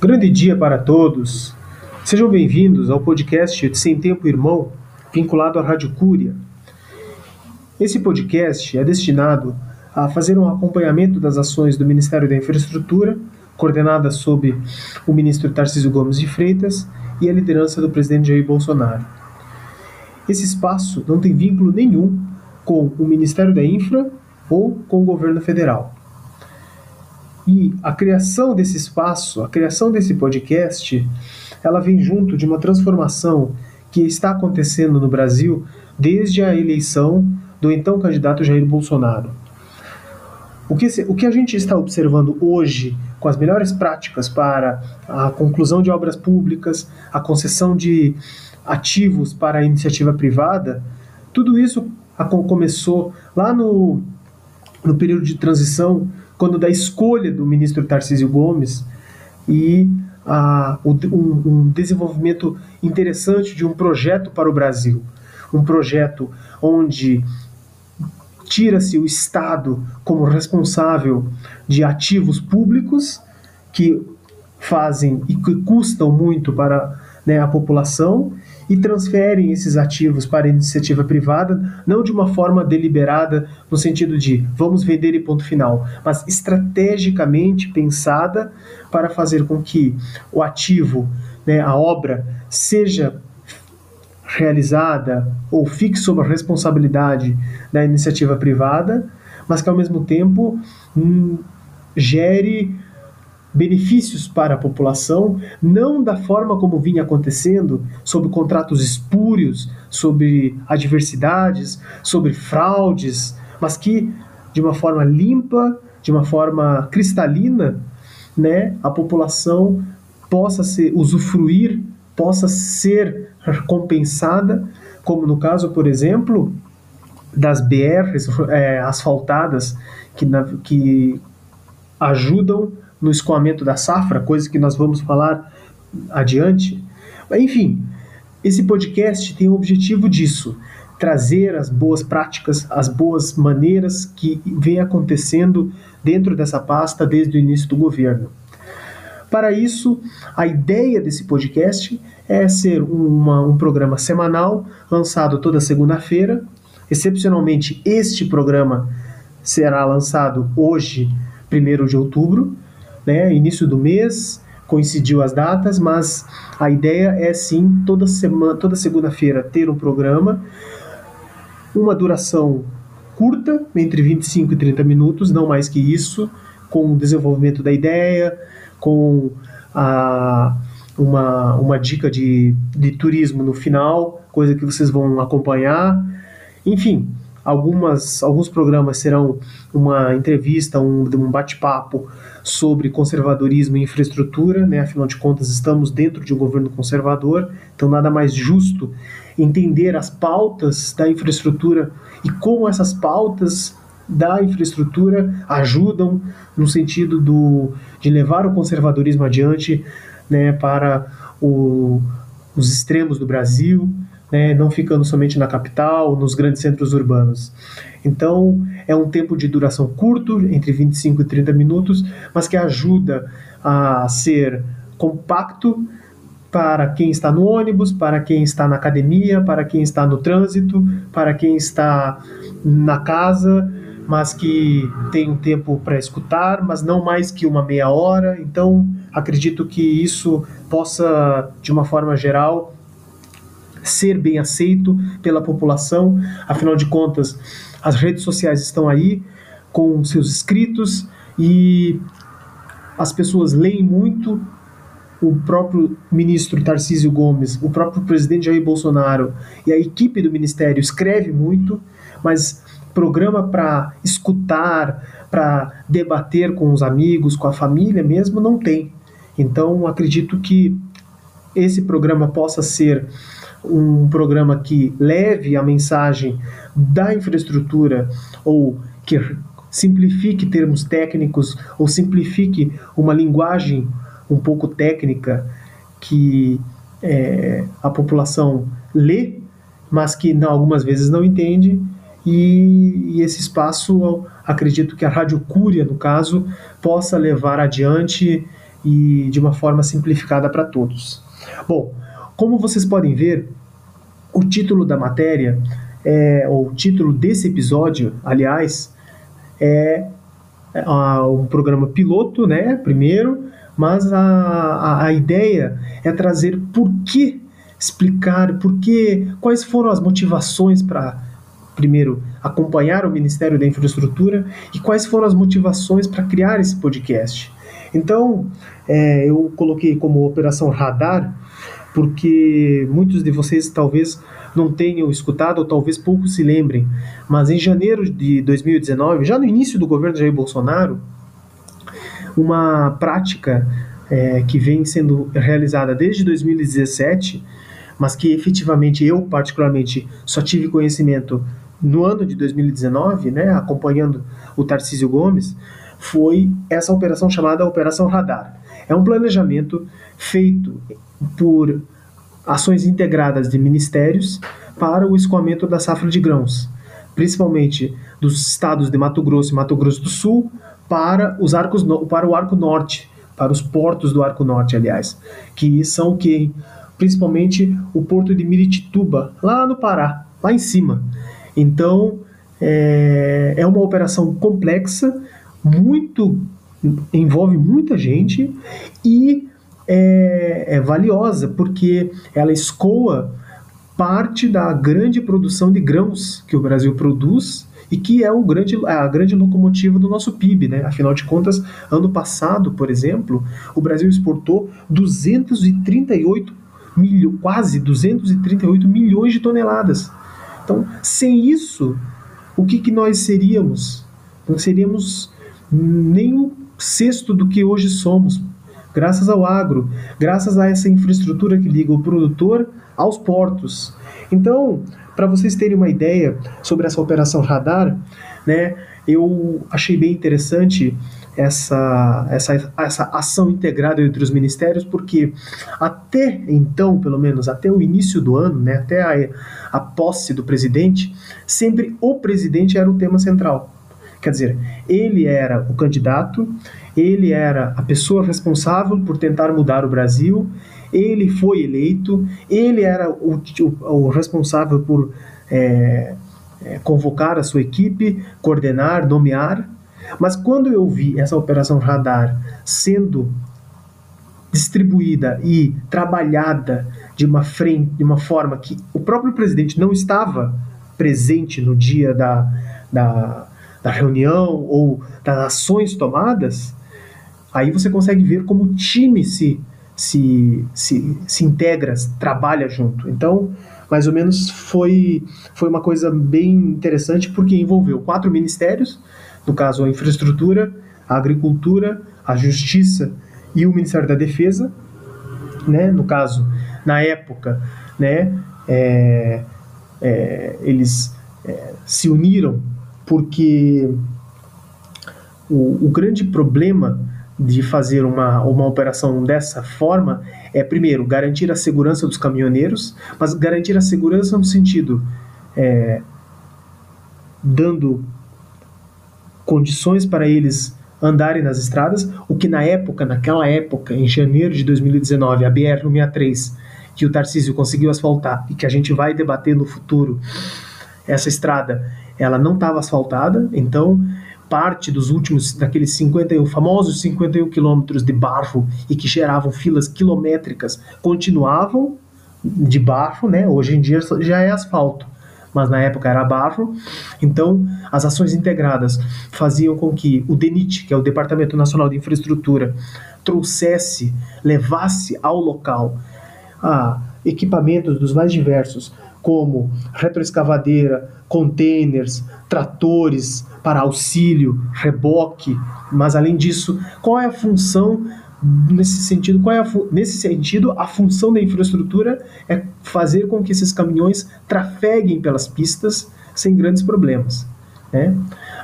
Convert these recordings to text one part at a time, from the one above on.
Grande dia para todos. Sejam bem-vindos ao podcast Sem Tempo Irmão, vinculado à Rádio Cúria. Esse podcast é destinado a fazer um acompanhamento das ações do Ministério da Infraestrutura, coordenada sob o ministro Tarcísio Gomes de Freitas e a liderança do presidente Jair Bolsonaro. Esse espaço não tem vínculo nenhum com o Ministério da Infra ou com o governo federal. E a criação desse espaço, a criação desse podcast, ela vem junto de uma transformação que está acontecendo no Brasil desde a eleição do então candidato Jair Bolsonaro. O que, o que a gente está observando hoje com as melhores práticas para a conclusão de obras públicas, a concessão de ativos para a iniciativa privada, tudo isso começou lá no, no período de transição quando da escolha do ministro Tarcísio Gomes e a, um, um desenvolvimento interessante de um projeto para o Brasil. Um projeto onde tira-se o Estado como responsável de ativos públicos que fazem e que custam muito para né, a população e transferem esses ativos para a iniciativa privada, não de uma forma deliberada, no sentido de vamos vender e ponto final, mas estrategicamente pensada para fazer com que o ativo, né, a obra, seja realizada ou fique sob a responsabilidade da iniciativa privada, mas que ao mesmo tempo hum, gere benefícios para a população, não da forma como vinha acontecendo, sobre contratos espúrios, sobre adversidades, sobre fraudes, mas que de uma forma limpa, de uma forma cristalina, né, a população possa ser usufruir, possa ser compensada, como no caso, por exemplo, das BRs é, asfaltadas que, na, que ajudam no escoamento da safra, coisa que nós vamos falar adiante. Enfim, esse podcast tem o objetivo disso, trazer as boas práticas, as boas maneiras que vem acontecendo dentro dessa pasta desde o início do governo. Para isso, a ideia desse podcast é ser uma, um programa semanal, lançado toda segunda-feira. Excepcionalmente, este programa será lançado hoje, 1 de outubro, né, início do mês, coincidiu as datas, mas a ideia é sim toda semana, toda segunda-feira ter um programa, uma duração curta, entre 25 e 30 minutos, não mais que isso, com o desenvolvimento da ideia, com a, uma, uma dica de, de turismo no final, coisa que vocês vão acompanhar. Enfim, algumas, alguns programas serão uma entrevista, um, um bate-papo sobre conservadorismo e infraestrutura, né? afinal de contas estamos dentro de um governo conservador, então nada mais justo entender as pautas da infraestrutura e como essas pautas da infraestrutura ajudam no sentido do, de levar o conservadorismo adiante né, para o, os extremos do Brasil, né, não ficando somente na capital, nos grandes centros urbanos. Então, é um tempo de duração curto, entre 25 e 30 minutos, mas que ajuda a ser compacto para quem está no ônibus, para quem está na academia, para quem está no trânsito, para quem está na casa, mas que tem um tempo para escutar, mas não mais que uma meia hora. Então, acredito que isso possa, de uma forma geral, ser bem aceito pela população. Afinal de contas, as redes sociais estão aí com seus inscritos e as pessoas leem muito. O próprio ministro Tarcísio Gomes, o próprio presidente Jair Bolsonaro e a equipe do ministério escreve muito, mas programa para escutar, para debater com os amigos, com a família mesmo, não tem. Então, acredito que esse programa possa ser um programa que leve a mensagem da infraestrutura ou que simplifique termos técnicos ou simplifique uma linguagem um pouco técnica que é, a população lê, mas que não, algumas vezes não entende e, e esse espaço, acredito que a Rádio Cúria, no caso, possa levar adiante e de uma forma simplificada para todos. Bom, como vocês podem ver, o título da matéria, é, ou o título desse episódio, aliás, é, é um programa piloto, né? Primeiro, mas a, a, a ideia é trazer por que explicar, por que, quais foram as motivações para primeiro acompanhar o Ministério da Infraestrutura e quais foram as motivações para criar esse podcast. Então, é, eu coloquei como Operação Radar porque muitos de vocês talvez não tenham escutado ou talvez poucos se lembrem, mas em janeiro de 2019, já no início do governo Jair Bolsonaro, uma prática é, que vem sendo realizada desde 2017, mas que efetivamente eu particularmente só tive conhecimento no ano de 2019, né, acompanhando o Tarcísio Gomes, foi essa operação chamada Operação Radar. É um planejamento feito por ações integradas de ministérios para o escoamento da safra de grãos, principalmente dos estados de Mato Grosso e Mato Grosso do Sul para os arcos para o Arco Norte, para os portos do Arco Norte, aliás, que são que principalmente o porto de Miritituba, lá no Pará, lá em cima. Então, é, é uma operação complexa, muito envolve muita gente e é, é valiosa porque ela escoa parte da grande produção de grãos que o Brasil produz e que é o grande, a grande locomotiva do nosso PIB, né? Afinal de contas, ano passado, por exemplo, o Brasil exportou 238 milho, quase 238 milhões de toneladas. Então, sem isso, o que, que nós seríamos? Não seríamos nem um sexto do que hoje somos, graças ao agro, graças a essa infraestrutura que liga o produtor aos portos. Então, para vocês terem uma ideia sobre essa operação radar, né, eu achei bem interessante essa, essa, essa ação integrada entre os ministérios, porque até então, pelo menos até o início do ano, né, até a, a posse do presidente, sempre o presidente era o tema central. Quer dizer, ele era o candidato, ele era a pessoa responsável por tentar mudar o Brasil, ele foi eleito, ele era o, o, o responsável por é, é, convocar a sua equipe, coordenar, nomear. Mas quando eu vi essa operação radar sendo distribuída e trabalhada de uma frente, de uma forma que o próprio presidente não estava presente no dia da, da, da reunião ou das ações tomadas, aí você consegue ver como o time se, se, se, se integra, trabalha junto. Então, mais ou menos foi, foi uma coisa bem interessante porque envolveu quatro ministérios, no caso a infraestrutura, a agricultura, a justiça e o Ministério da Defesa, né? No caso, na época, né? É, é, eles é, se uniram porque o, o grande problema de fazer uma, uma operação dessa forma é, primeiro, garantir a segurança dos caminhoneiros, mas garantir a segurança no sentido é, dando condições para eles andarem nas estradas, o que na época, naquela época, em janeiro de 2019, a BR-163, que o Tarcísio conseguiu asfaltar e que a gente vai debater no futuro, essa estrada, ela não estava asfaltada, então parte dos últimos, daqueles 51, famosos 51 quilômetros de barro e que geravam filas quilométricas, continuavam de barro, né? Hoje em dia já é asfalto, mas na época era barro. Então, as ações integradas faziam com que o DENIT, que é o Departamento Nacional de Infraestrutura, trouxesse, levasse ao local ah, equipamentos dos mais diversos, como retroescavadeira, containers, tratores, para auxílio, reboque, mas além disso, qual é a função nesse sentido, qual é nesse sentido a função da infraestrutura é fazer com que esses caminhões trafeguem pelas pistas sem grandes problemas, né?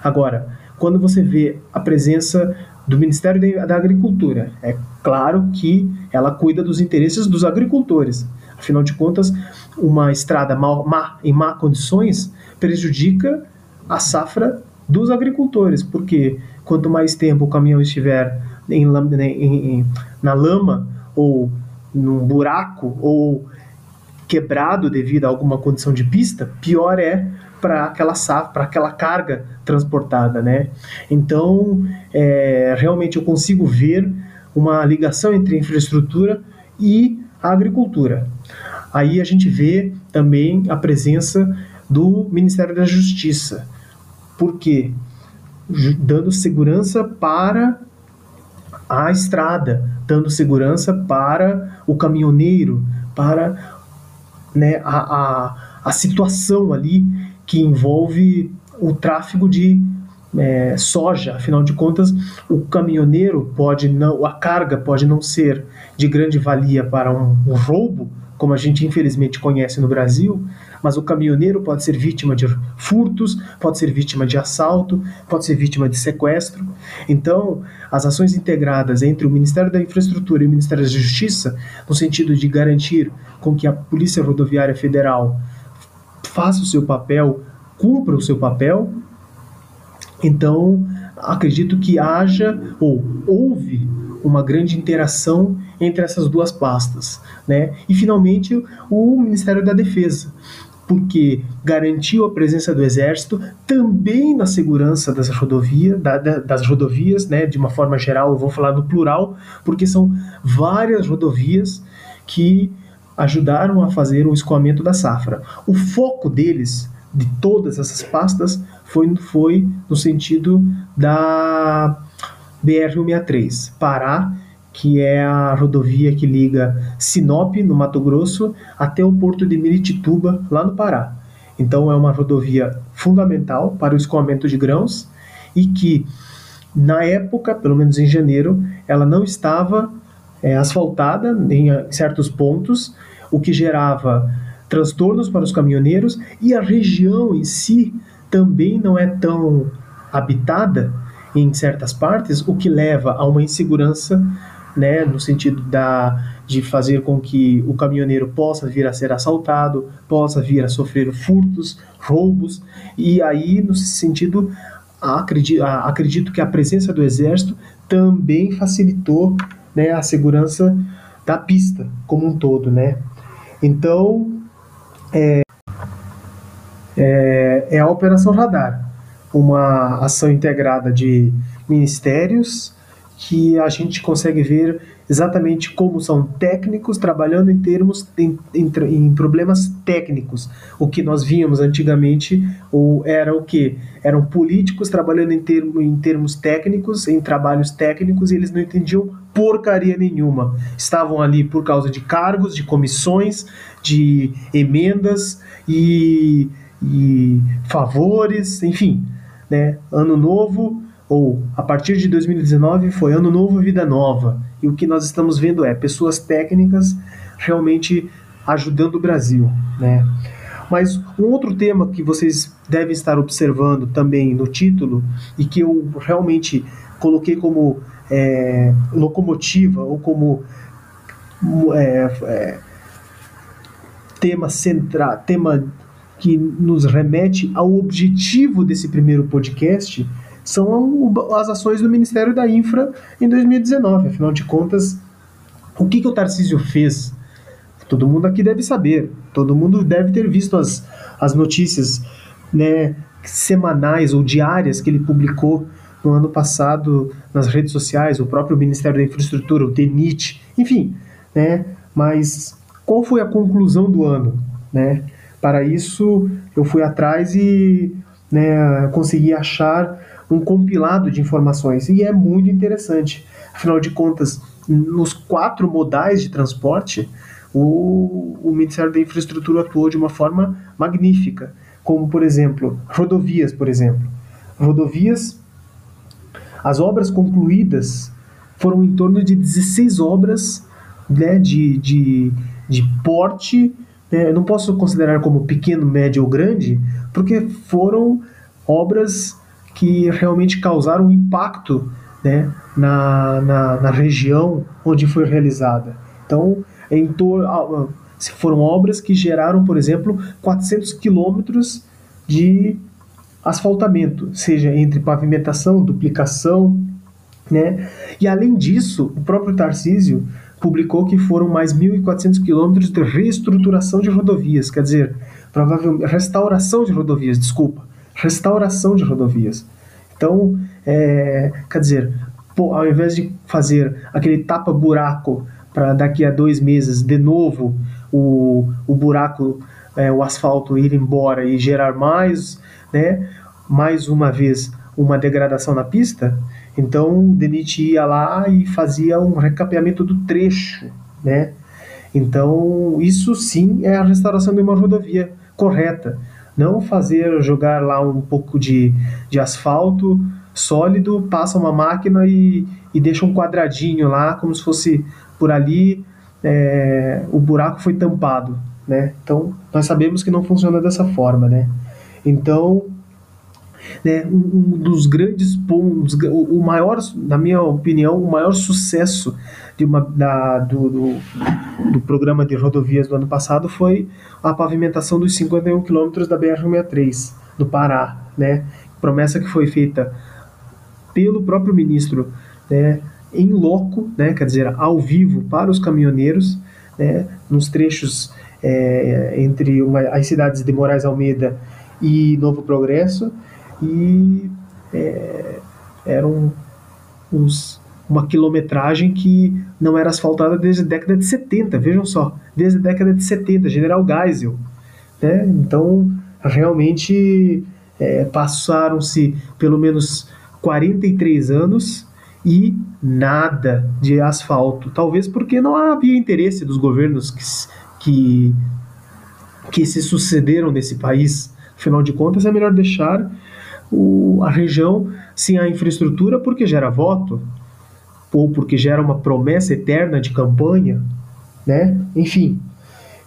Agora, quando você vê a presença do Ministério da Agricultura, é claro que ela cuida dos interesses dos agricultores. Afinal de contas, uma estrada mal, má, em má condições prejudica a safra dos agricultores, porque quanto mais tempo o caminhão estiver em, né, em, em, na lama ou num buraco ou quebrado devido a alguma condição de pista, pior é para aquela safra, para aquela carga transportada, né? Então, é, realmente eu consigo ver uma ligação entre infraestrutura e agricultura. Aí a gente vê também a presença do Ministério da Justiça. Por quê? Dando segurança para a estrada, dando segurança para o caminhoneiro, para né, a, a, a situação ali que envolve o tráfego de é, soja. Afinal de contas, o caminhoneiro pode não, a carga pode não ser de grande valia para um, um roubo, como a gente infelizmente conhece no Brasil, mas o caminhoneiro pode ser vítima de furtos, pode ser vítima de assalto, pode ser vítima de sequestro. Então, as ações integradas entre o Ministério da Infraestrutura e o Ministério da Justiça, no sentido de garantir com que a Polícia Rodoviária Federal faça o seu papel, cumpra o seu papel, então acredito que haja ou houve uma grande interação entre essas duas pastas, né? E finalmente o Ministério da Defesa, porque garantiu a presença do Exército também na segurança das rodovias, da, das rodovias, né? De uma forma geral, eu vou falar no plural, porque são várias rodovias que ajudaram a fazer o escoamento da safra. O foco deles, de todas essas pastas, foi, foi no sentido da BR-163, Pará, que é a rodovia que liga Sinop, no Mato Grosso, até o porto de Miritituba, lá no Pará. Então é uma rodovia fundamental para o escoamento de grãos e que, na época, pelo menos em janeiro, ela não estava é, asfaltada em certos pontos, o que gerava transtornos para os caminhoneiros e a região em si também não é tão habitada em certas partes, o que leva a uma insegurança, né, no sentido da de fazer com que o caminhoneiro possa vir a ser assaltado, possa vir a sofrer furtos, roubos, e aí, nesse sentido, acredito, acredito que a presença do exército também facilitou né, a segurança da pista como um todo, né? Então, é, é, é a Operação Radar, uma ação integrada de ministérios que a gente consegue ver exatamente como são técnicos trabalhando em termos em, em, em, problemas técnicos. O que nós víamos antigamente ou era o que eram políticos trabalhando em, termo, em termos técnicos, em trabalhos técnicos e eles não entendiam porcaria nenhuma. Estavam ali por causa de cargos, de comissões, de emendas e, e favores, enfim, né? Ano novo ou a partir de 2019 foi ano novo, vida nova. E o que nós estamos vendo é pessoas técnicas realmente ajudando o Brasil, né? Mas um outro tema que vocês devem estar observando também no título e que eu realmente coloquei como é, locomotiva ou como é, é, tema central, tema que nos remete ao objetivo desse primeiro podcast são as ações do Ministério da Infra em 2019. Afinal de contas, o que, que o Tarcísio fez? Todo mundo aqui deve saber, todo mundo deve ter visto as, as notícias né, semanais ou diárias que ele publicou no ano passado nas redes sociais, o próprio Ministério da Infraestrutura, o DENIT, enfim, né? Mas qual foi a conclusão do ano, né? Para isso, eu fui atrás e né, consegui achar um compilado de informações e é muito interessante. Afinal de contas, nos quatro modais de transporte, o, o Ministério da Infraestrutura atuou de uma forma magnífica, como por exemplo, rodovias, por exemplo. Rodovias, as obras concluídas foram em torno de 16 obras né, de, de, de porte, né, eu não posso considerar como pequeno, médio ou grande, porque foram obras que realmente causaram impacto né, na, na, na região onde foi realizada. Então, em tor foram obras que geraram, por exemplo, 400 quilômetros de asfaltamento, seja entre pavimentação, duplicação, Né? E além disso, o próprio Tarcísio publicou que foram mais 1.400 quilômetros de reestruturação de rodovias, quer dizer, provavelmente restauração de rodovias, desculpa, restauração de rodovias. Então, é, quer dizer, pô, ao invés de fazer aquele tapa-buraco para daqui a dois meses de novo o, o buraco, é, o asfalto ir embora e gerar mais, né, mais uma vez uma degradação na pista, então o DENIT ia lá e fazia um recapeamento do trecho, né? Então isso sim é a restauração de uma rodovia correta, não fazer jogar lá um pouco de, de asfalto sólido, passa uma máquina e, e deixa um quadradinho lá, como se fosse por ali é, o buraco foi tampado, né? Então nós sabemos que não funciona dessa forma, né? Então né, um, dos grandes pontos, o, maior, na minha opinião, o maior sucesso de uma, da, do, do, do, programa de rodovias do ano passado foi a pavimentação dos 51 quilômetros da BR-163 do Pará, né? Promessa que foi feita pelo próprio ministro, né? Em loco, né? Quer dizer, ao vivo para os caminhoneiros, né? Nos trechos é, entre uma, as cidades de Moraes Almeida e Novo Progresso e é, eram os, uma quilometragem que não era asfaltada desde a década de 70, vejam só, desde a década de 70, General Geisel. Né? Então, realmente é, passaram-se pelo menos 43 anos e nada de asfalto. Talvez porque não havia interesse dos governos que, que, que se sucederam nesse país. Afinal de contas, é melhor deixar o, a região sem a infraestrutura porque gera voto, ou porque gera uma promessa eterna de campanha, né? Enfim.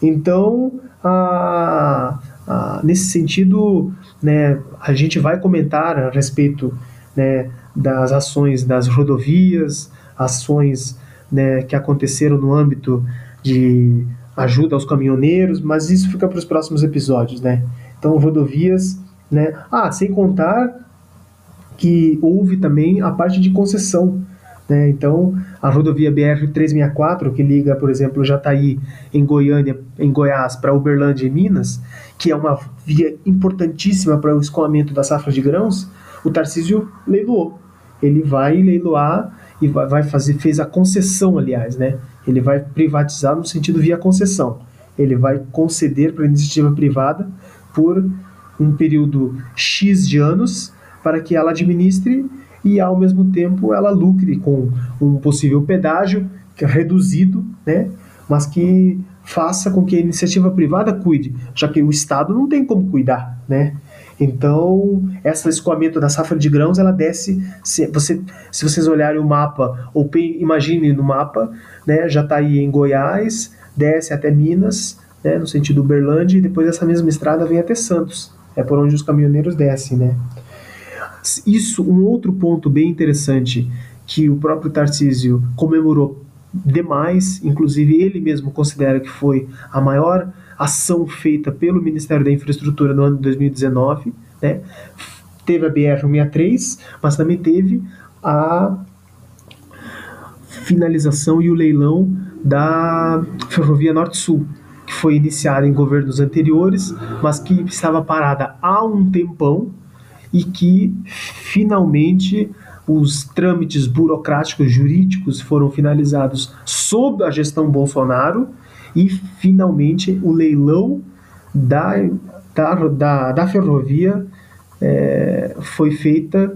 Então, a, a, nesse sentido, né, a gente vai comentar a respeito né, das ações das rodovias, ações né, que aconteceram no âmbito de ajuda aos caminhoneiros, mas isso fica para os próximos episódios, né? Então, rodovias né? Ah, sem contar que houve também a parte de concessão. Né? Então, a rodovia BR-364, que liga, por exemplo, Jataí, em Goiânia, em Goiás, para Uberlândia e Minas, que é uma via importantíssima para o escoamento da safra de grãos, o Tarcísio leiloou. Ele vai leiloar e vai fazer, fez a concessão, aliás, né? Ele vai privatizar no sentido via concessão. Ele vai conceder para a iniciativa privada por um período X de anos para que ela administre e ao mesmo tempo ela lucre com um possível pedágio que é reduzido, né? mas que faça com que a iniciativa privada cuide, já que o Estado não tem como cuidar, né? Então, esse escoamento da safra de grãos, ela desce, se, você, se vocês olharem o mapa, ou imaginem no mapa, né, já está aí em Goiás, desce até Minas, né, no sentido Uberlândia, e depois essa mesma estrada vem até Santos é por onde os caminhoneiros descem, né? Isso, um outro ponto bem interessante que o próprio Tarcísio comemorou demais, inclusive ele mesmo considera que foi a maior ação feita pelo Ministério da Infraestrutura no ano de 2019, né? Teve a BR-163, mas também teve a finalização e o leilão da Ferrovia Norte-Sul, que foi iniciada em governos anteriores, mas que estava parada há um tempão e que finalmente os trâmites burocráticos jurídicos foram finalizados sob a gestão Bolsonaro e finalmente o leilão da, da, da, da ferrovia é, foi feita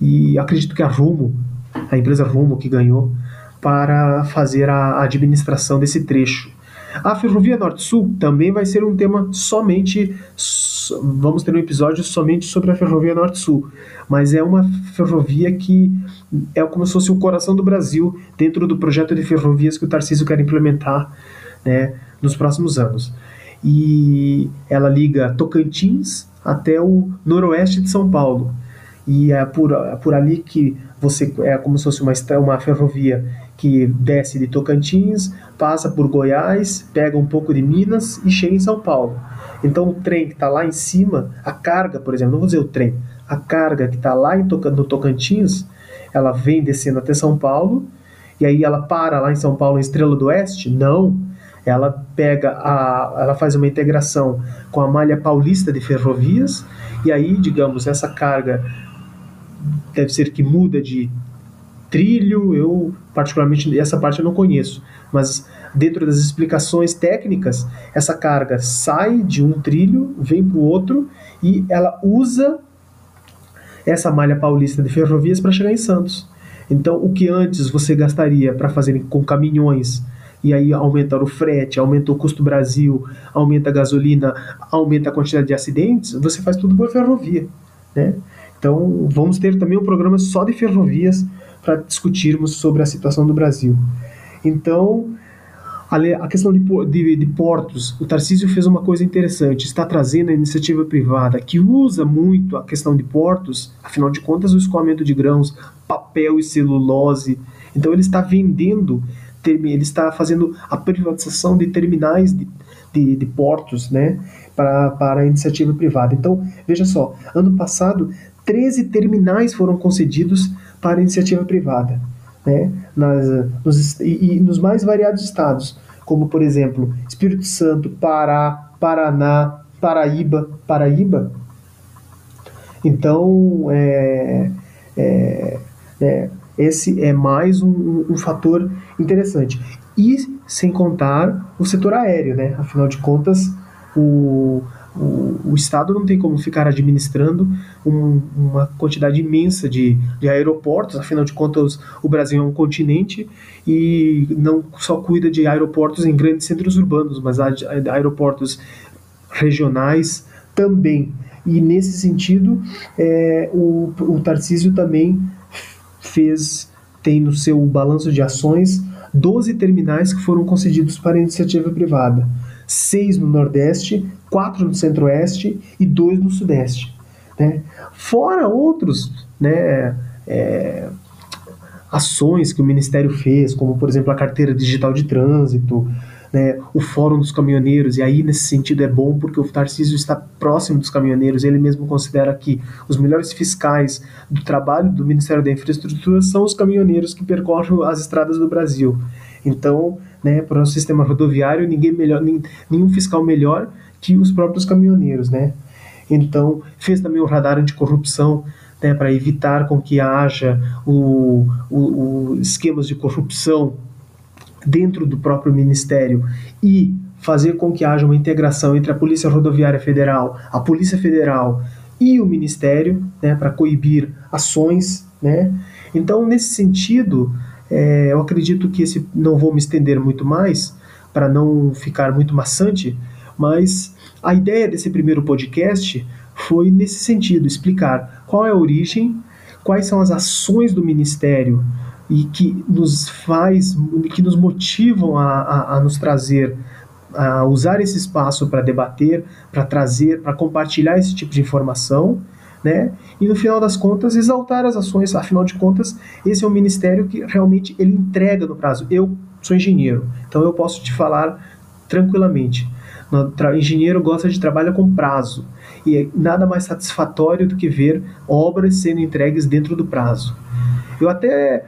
e acredito que a Rumo, a empresa Rumo que ganhou, para fazer a administração desse trecho. A Ferrovia Norte-Sul também vai ser um tema somente. Vamos ter um episódio somente sobre a Ferrovia Norte-Sul, mas é uma ferrovia que é como se fosse o coração do Brasil dentro do projeto de ferrovias que o Tarcísio quer implementar né, nos próximos anos. E ela liga Tocantins até o noroeste de São Paulo. E é por, é por ali que você é como se fosse uma, uma ferrovia que desce de Tocantins, passa por Goiás, pega um pouco de Minas e chega em São Paulo. Então o trem que está lá em cima, a carga, por exemplo, não vou dizer o trem, a carga que está lá em no Tocantins, ela vem descendo até São Paulo, e aí ela para lá em São Paulo, em Estrela do Oeste? Não. Ela pega a, ela faz uma integração com a malha paulista de ferrovias, e aí, digamos, essa carga deve ser que muda de trilho, eu particularmente essa parte eu não conheço, mas dentro das explicações técnicas, essa carga sai de um trilho, vem para o outro e ela usa essa malha paulista de ferrovias para chegar em Santos. Então, o que antes você gastaria para fazer com caminhões e aí aumenta o frete, aumenta o custo Brasil, aumenta a gasolina, aumenta a quantidade de acidentes, você faz tudo por ferrovia, né? Então, vamos ter também um programa só de ferrovias para discutirmos sobre a situação do Brasil. Então, a questão de, de, de, portos, o Tarcísio fez uma coisa interessante, está trazendo a iniciativa privada que usa muito a questão de portos, afinal de contas, o escoamento de grãos, papel e celulose. Então, ele está vendendo, ele está fazendo a privatização de terminais de, de, de portos né, para, para a iniciativa privada. Então, veja só, ano passado, 13 terminais foram concedidos para iniciativa privada. Né, nas, nos, e, e nos mais variados estados, como por exemplo Espírito Santo, Pará, Paraná, Paraíba, Paraíba. Então, é, é, é, esse é mais um, um, fator interessante. E sem contar o setor aéreo, né? Afinal de contas, o, o, o Estado não tem como ficar administrando um, uma quantidade imensa de, de aeroportos, afinal de contas, o Brasil é um continente e não só cuida de aeroportos em grandes centros urbanos, mas há aeroportos regionais também. E nesse sentido, é, o, o Tarcísio também fez, tem no seu balanço de ações, 12 terminais que foram concedidos para iniciativa privada seis no Nordeste, quatro no Centro-Oeste e dois no Sudeste. Né? Fora outros né, é, ações que o Ministério fez, como por exemplo a carteira digital de trânsito, né, o Fórum dos Caminhoneiros, e aí nesse sentido é bom porque o Tarcísio está próximo dos caminhoneiros, ele mesmo considera que os melhores fiscais do trabalho do Ministério da Infraestrutura são os caminhoneiros que percorrem as estradas do Brasil. Então, né, para o sistema rodoviário, ninguém melhor, nenhum fiscal melhor que os próprios caminhoneiros, né? Então, fez também o radar anticorrupção, né, para evitar com que haja o, o, o esquemas de corrupção dentro do próprio ministério e fazer com que haja uma integração entre a Polícia Rodoviária Federal, a Polícia Federal e o Ministério, né, para coibir ações, né? Então, nesse sentido, é, eu acredito que esse não vou me estender muito mais para não ficar muito maçante, mas a ideia desse primeiro podcast foi nesse sentido, explicar qual é a origem, quais são as ações do ministério e que nos faz, que nos motivam a, a, a nos trazer a usar esse espaço para debater, para trazer, para compartilhar esse tipo de informação né? E no final das contas exaltar as ações, afinal de contas, esse é um ministério que realmente ele entrega no prazo. Eu sou engenheiro, então eu posso te falar tranquilamente. O engenheiro gosta de trabalhar com prazo e é nada mais satisfatório do que ver obras sendo entregues dentro do prazo. Eu até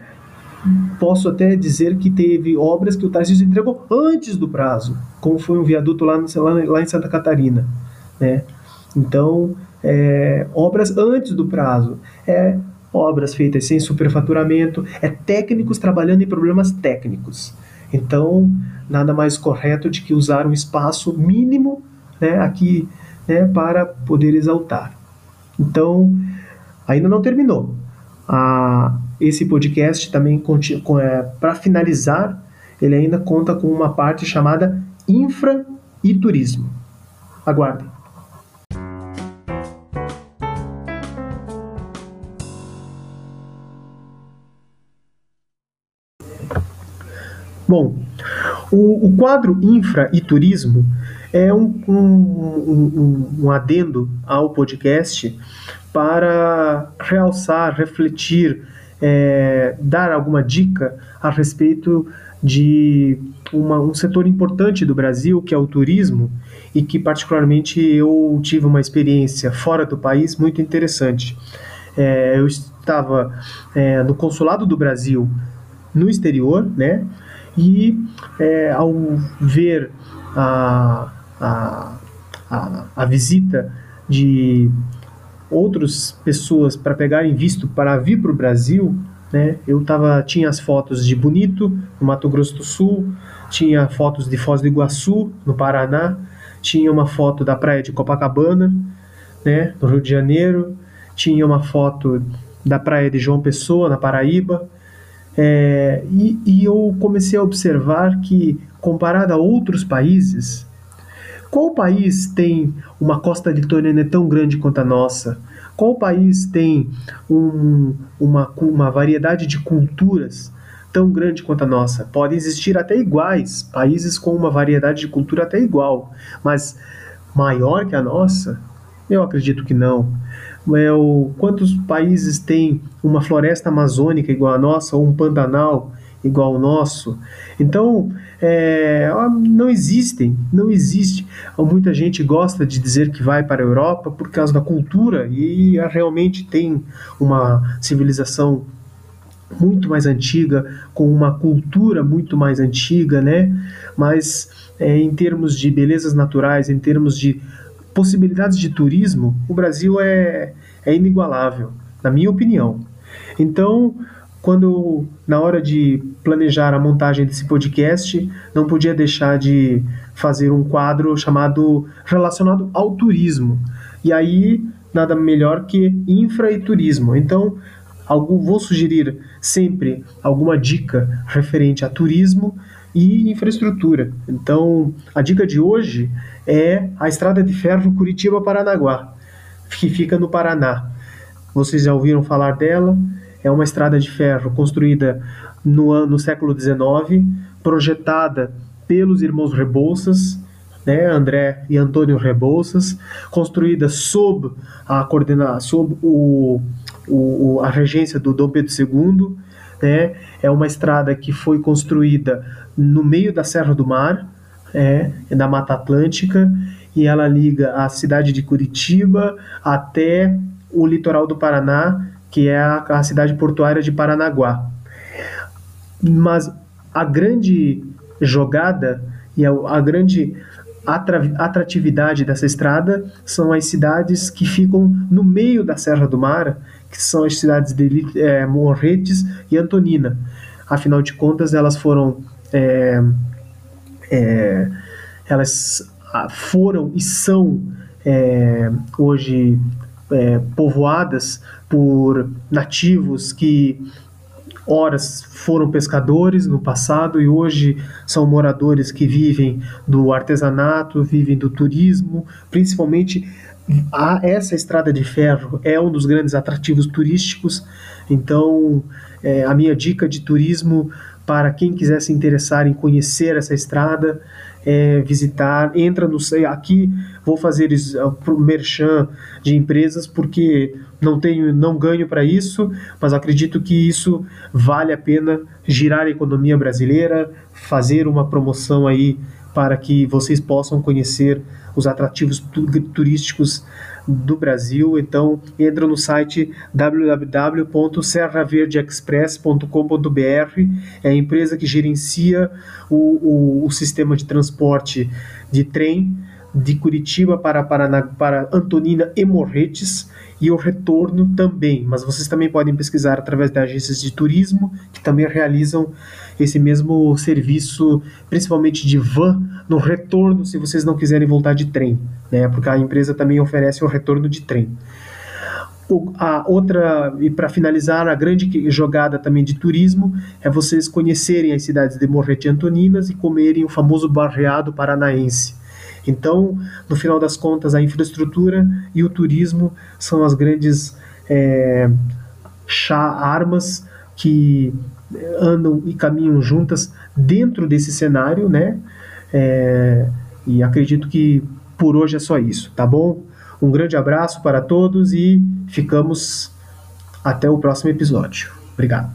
posso até dizer que teve obras que o Tarcísio entregou antes do prazo, como foi um viaduto lá, no, lá em Santa Catarina, né? Então, é, obras antes do prazo, é obras feitas sem superfaturamento, é técnicos trabalhando em problemas técnicos. Então, nada mais correto de que usar um espaço mínimo né, aqui né, para poder exaltar. Então, ainda não terminou. Ah, esse podcast também, é, para finalizar, ele ainda conta com uma parte chamada infra e turismo. Aguardem. Bom, o, o quadro Infra e Turismo é um, um, um, um adendo ao podcast para realçar, refletir é, dar alguma dica a respeito de uma, um setor importante do Brasil, que é o turismo, e que particularmente eu tive uma experiência fora do país muito interessante. É, eu estava é, no consulado do Brasil no exterior, né? E é, ao ver a, a, a, a visita de outras pessoas para pegarem visto para vir para o Brasil, né? Eu tava, tinha as fotos de Bonito, no Mato Grosso do Sul, tinha fotos de Foz do Iguaçu, no Paraná, tinha uma foto da praia de Copacabana, né, no Rio de Janeiro, tinha uma foto da praia de João Pessoa, na Paraíba, é, e, e eu comecei a observar que, comparado a outros países, qual país tem uma costa litorânea tão grande quanto a nossa? Qual país tem um, uma, uma variedade de culturas tão grande quanto a nossa. Podem existir até iguais, países com uma variedade de cultura até igual, mas maior que a nossa? Eu acredito que não. É, o, quantos países têm uma floresta amazônica igual a nossa, ou um Pantanal igual ao nosso? Então, é, não existem, não existe. Muita gente gosta de dizer que vai para a Europa por causa da cultura e realmente tem uma civilização muito mais antiga, com uma cultura muito mais antiga, né? Mas é, em termos de belezas naturais, em termos de possibilidades de turismo, o Brasil é, é inigualável, na minha opinião. Então, quando na hora de planejar a montagem desse podcast, não podia deixar de fazer um quadro chamado relacionado ao turismo. E aí nada melhor que infra e turismo. Então, vou sugerir sempre alguma dica referente a turismo e infraestrutura. Então, a dica de hoje é a estrada de ferro Curitiba-Paranaguá, que fica no Paraná. Vocês já ouviram falar dela? É uma estrada de ferro construída no, no século XIX, projetada pelos irmãos Rebouças, né, André e Antônio Rebouças, construída sob a coordenação, sob o o, a regência do Dom Pedro II. Né? É uma estrada que foi construída no meio da Serra do Mar, é, da Mata Atlântica, e ela liga a cidade de Curitiba até o litoral do Paraná, que é a, a cidade portuária de Paranaguá. Mas a grande jogada e a, a grande atratividade dessa estrada são as cidades que ficam no meio da Serra do Mar, que são as cidades de é, Morretes e Antonina. Afinal de contas, elas foram é, é, elas foram e são é, hoje é, povoadas por nativos que horas foram pescadores no passado e hoje são moradores que vivem do artesanato, vivem do turismo, principalmente a, essa estrada de ferro é um dos grandes atrativos turísticos, então é, a minha dica de turismo para quem quiser se interessar em conhecer essa estrada é, visitar, entra no aqui vou fazer o merchan de empresas porque não tenho, não ganho para isso, mas acredito que isso vale a pena girar a economia brasileira, fazer uma promoção aí para que vocês possam conhecer os atrativos turísticos do Brasil. Então, entra no site www.serraverdeexpress.com.br. É a empresa que gerencia o, o, o sistema de transporte de trem de Curitiba para, Paraná, para Antonina e Morretes e o retorno também. Mas vocês também podem pesquisar através de agências de turismo que também realizam esse mesmo serviço, principalmente de van, no retorno, se vocês não quiserem voltar de trem, né? Porque a empresa também oferece o retorno de trem. O, a outra, e para finalizar, a grande jogada também de turismo é vocês conhecerem as cidades de Morrete e Antoninas e comerem o famoso barreado paranaense. Então, no final das contas, a infraestrutura e o turismo são as grandes é, armas que andam e caminham juntas dentro desse cenário, né? É, e acredito que por hoje é só isso, tá bom? Um grande abraço para todos e ficamos até o próximo episódio. Obrigado.